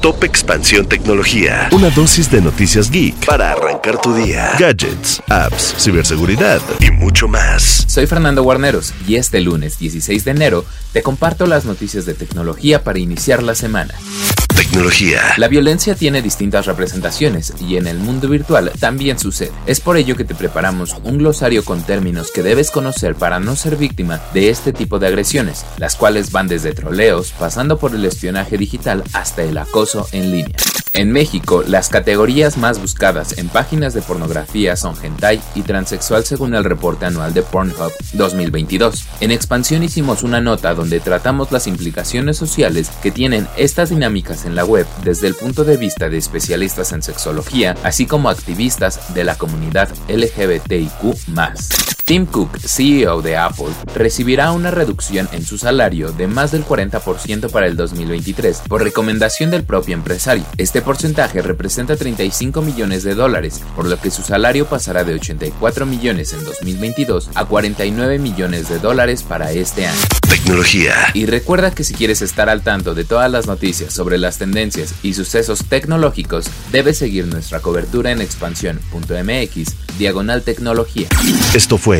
Top Expansión Tecnología. Una dosis de noticias geek para arrancar tu día. Gadgets, apps, ciberseguridad y mucho más. Soy Fernando Guarneros y este lunes 16 de enero te comparto las noticias de tecnología para iniciar la semana. Tecnología. La violencia tiene distintas representaciones y en el mundo virtual también sucede. Es por ello que te preparamos un glosario con términos que debes conocer para no ser víctima de este tipo de agresiones, las cuales van desde troleos, pasando por el espionaje digital hasta el acoso en línea. En México, las categorías más buscadas en páginas de pornografía son hentai y transexual según el reporte anual de Pornhub 2022. En expansión hicimos una nota donde tratamos las implicaciones sociales que tienen estas dinámicas en la web desde el punto de vista de especialistas en sexología, así como activistas de la comunidad LGBTIQ+. Tim Cook, CEO de Apple, recibirá una reducción en su salario de más del 40% para el 2023 por recomendación del propio empresario. Este porcentaje representa 35 millones de dólares, por lo que su salario pasará de 84 millones en 2022 a 49 millones de dólares para este año. Tecnología. Y recuerda que si quieres estar al tanto de todas las noticias sobre las tendencias y sucesos tecnológicos, debes seguir nuestra cobertura en expansión.mx, diagonal tecnología. Esto fue